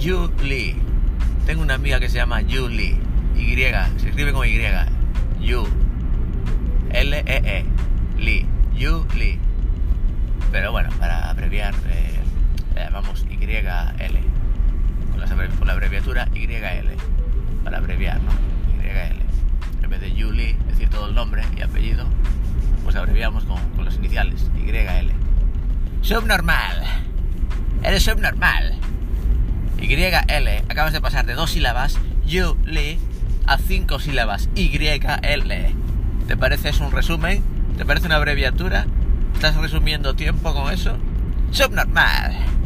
Julie. Tengo una amiga que se llama Julie. Y, se escribe con Y. Yu. L-E-E. Lee. Julie. Pero bueno, para abreviar, eh, le llamamos YL. Con la, con la abreviatura YL. Para abreviar, ¿no? YL. En vez de Julie, decir todo el nombre y apellido, pues abreviamos con, con las iniciales. YL. Subnormal. Eres subnormal. YL. Acabas de pasar de dos sílabas, Julie, a cinco sílabas, YL. ¿Te parece es un resumen? ¿Te parece una abreviatura? ¿Estás resumiendo tiempo con eso? Subnormal.